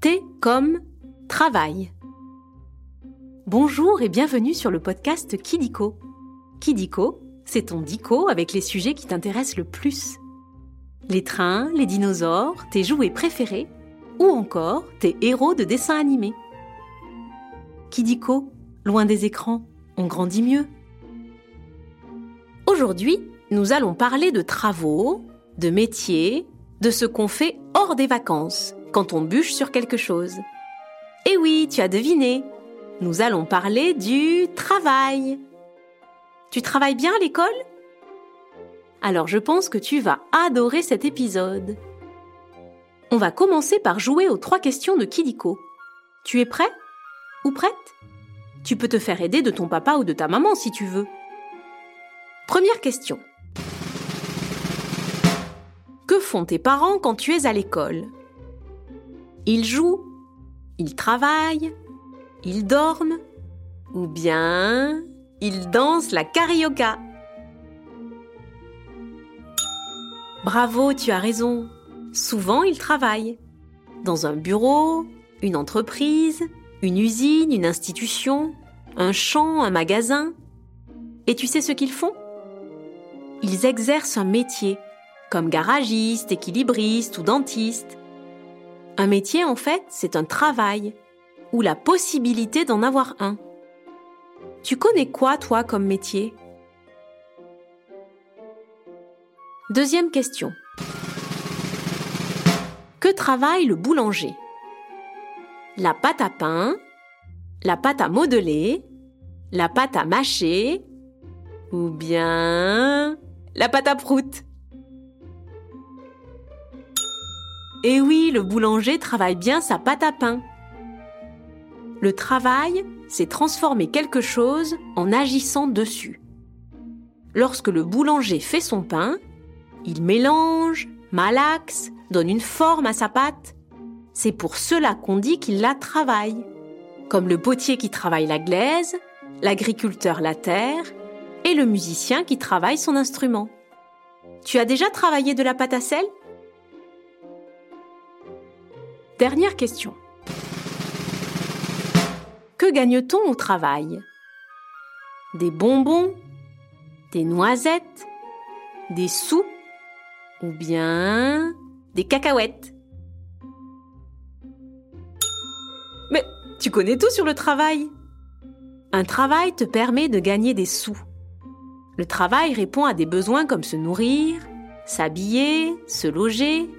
T comme travail. Bonjour et bienvenue sur le podcast Kidiko. Kidiko, c'est ton dico avec les sujets qui t'intéressent le plus. Les trains, les dinosaures, tes jouets préférés ou encore tes héros de dessins animés. Kidiko, loin des écrans, on grandit mieux. Aujourd'hui, nous allons parler de travaux, de métiers, de ce qu'on fait hors des vacances, quand on bûche sur quelque chose. Eh oui, tu as deviné. Nous allons parler du travail. Tu travailles bien à l'école? Alors je pense que tu vas adorer cet épisode. On va commencer par jouer aux trois questions de Kidiko. Tu es prêt? Ou prête? Tu peux te faire aider de ton papa ou de ta maman si tu veux. Première question. Que font tes parents quand tu es à l'école? Ils jouent Ils travaillent Ils dorment Ou bien ils dansent la carioca Bravo, tu as raison. Souvent, ils travaillent. Dans un bureau, une entreprise, une usine, une institution, un champ, un magasin. Et tu sais ce qu'ils font? Ils exercent un métier comme garagiste, équilibriste ou dentiste. Un métier, en fait, c'est un travail, ou la possibilité d'en avoir un. Tu connais quoi, toi, comme métier? Deuxième question. Que travaille le boulanger? La pâte à pain, la pâte à modeler, la pâte à mâcher, ou bien la pâte à prout? Eh oui, le boulanger travaille bien sa pâte à pain. Le travail, c'est transformer quelque chose en agissant dessus. Lorsque le boulanger fait son pain, il mélange, malaxe, donne une forme à sa pâte. C'est pour cela qu'on dit qu'il la travaille. Comme le potier qui travaille la glaise, l'agriculteur la terre et le musicien qui travaille son instrument. Tu as déjà travaillé de la pâte à sel? Dernière question. Que gagne-t-on au travail? Des bonbons Des noisettes Des sous Ou bien des cacahuètes? Mais tu connais tout sur le travail Un travail te permet de gagner des sous. Le travail répond à des besoins comme se nourrir, s'habiller, se loger,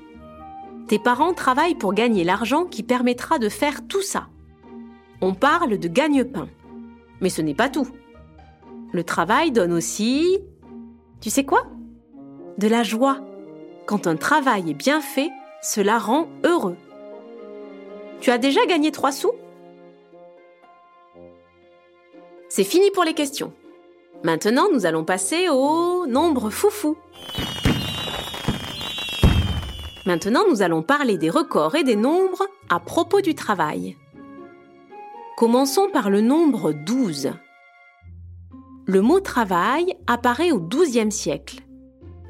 tes parents travaillent pour gagner l'argent qui permettra de faire tout ça. On parle de gagne-pain. Mais ce n'est pas tout. Le travail donne aussi... Tu sais quoi? De la joie. Quand un travail est bien fait, cela rend heureux. Tu as déjà gagné trois sous? C'est fini pour les questions. Maintenant, nous allons passer au nombre foufou. Maintenant, nous allons parler des records et des nombres à propos du travail. Commençons par le nombre 12. Le mot travail apparaît au XIIe siècle.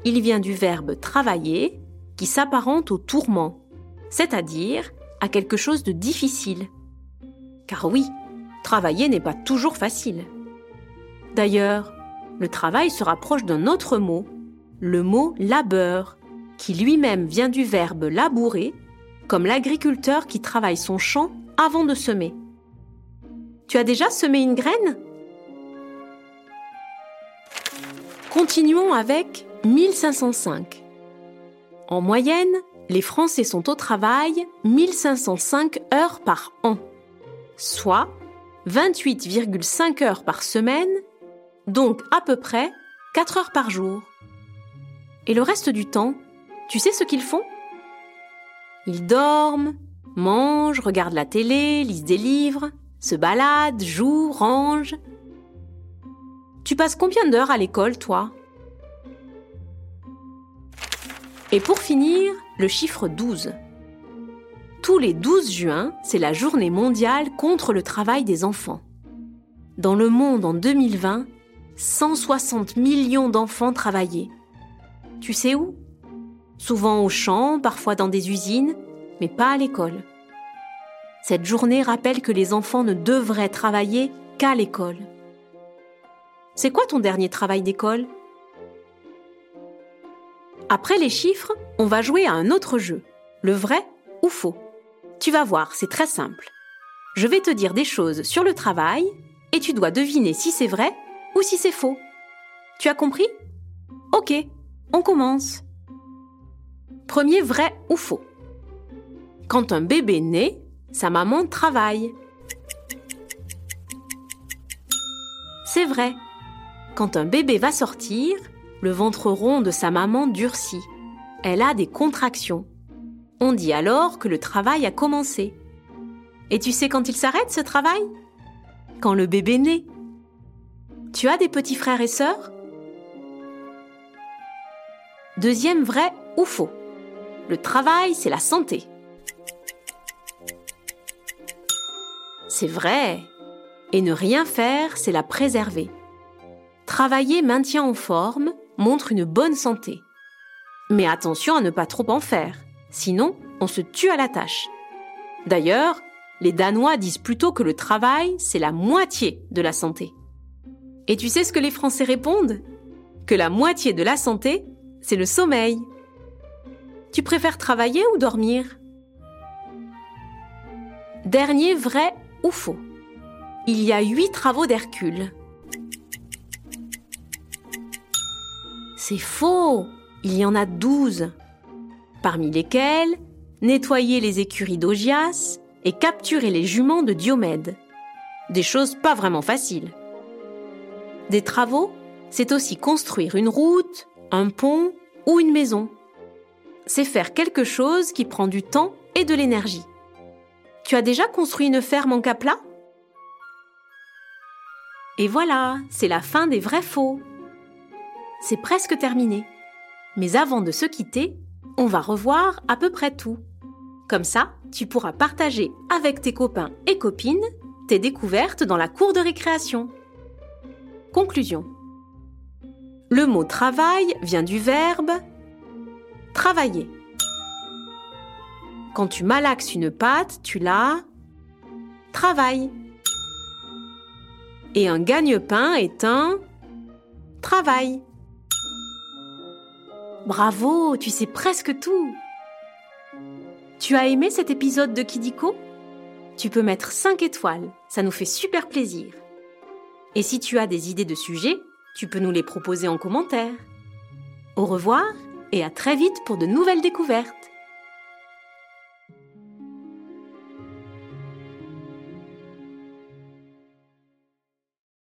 Il vient du verbe travailler qui s'apparente au tourment, c'est-à-dire à quelque chose de difficile. Car oui, travailler n'est pas toujours facile. D'ailleurs, le travail se rapproche d'un autre mot, le mot labeur, qui lui-même vient du verbe labourer, comme l'agriculteur qui travaille son champ avant de semer. Tu as déjà semé une graine? Continuons avec 1505. En moyenne, les Français sont au travail 1505 heures par an, soit 28,5 heures par semaine, donc à peu près 4 heures par jour. Et le reste du temps, tu sais ce qu'ils font? Ils dorment, mangent, regardent la télé, lisent des livres, se baladent, jouent, rangent. Tu passes combien d'heures à l'école, toi? Et pour finir, le chiffre 12. Tous les 12 juin, c'est la journée mondiale contre le travail des enfants. Dans le monde en 2020, 160 millions d'enfants travaillaient. Tu sais où? Souvent au champ, parfois dans des usines, mais pas à l'école. Cette journée rappelle que les enfants ne devraient travailler qu'à l'école. C'est quoi ton dernier travail d'école? Après les chiffres, on va jouer à un autre jeu, le vrai ou faux. Tu vas voir, c'est très simple. Je vais te dire des choses sur le travail et tu dois deviner si c'est vrai ou si c'est faux. Tu as compris? Ok, on commence. Premier vrai ou faux. Quand un bébé naît, sa maman travaille. C'est vrai. Quand un bébé va sortir, le ventre rond de sa maman durcit. Elle a des contractions. On dit alors que le travail a commencé. Et tu sais quand il s'arrête ce travail? Quand le bébé naît. Tu as des petits frères et sœurs? Deuxième vrai ou faux. Le travail, c'est la santé. C'est vrai. Et ne rien faire, c'est la préserver. Travailler maintient en forme, montre une bonne santé. Mais attention à ne pas trop en faire, sinon on se tue à la tâche. D'ailleurs, les Danois disent plutôt que le travail, c'est la moitié de la santé. Et tu sais ce que les Français répondent? Que la moitié de la santé, c'est le sommeil. Tu préfères travailler ou dormir? Dernier vrai ou faux Il y a huit travaux d'Hercule. C'est faux Il y en a douze. Parmi lesquels nettoyer les écuries d'Augias et capturer les juments de Diomède. Des choses pas vraiment faciles. Des travaux, c'est aussi construire une route, un pont ou une maison. C'est faire quelque chose qui prend du temps et de l'énergie. Tu as déjà construit une ferme en capla? Et voilà, c'est la fin des vrais faux. C'est presque terminé. Mais avant de se quitter, on va revoir à peu près tout. Comme ça, tu pourras partager avec tes copains et copines tes découvertes dans la cour de récréation. Conclusion. Le mot travail vient du verbe travailler. Quand tu malaxes une pâte, tu la travailles. Et un gagne-pain est un travail. Bravo, tu sais presque tout. Tu as aimé cet épisode de Kidiko? Tu peux mettre 5 étoiles, ça nous fait super plaisir. Et si tu as des idées de sujets, tu peux nous les proposer en commentaire. Au revoir et à très vite pour de nouvelles découvertes.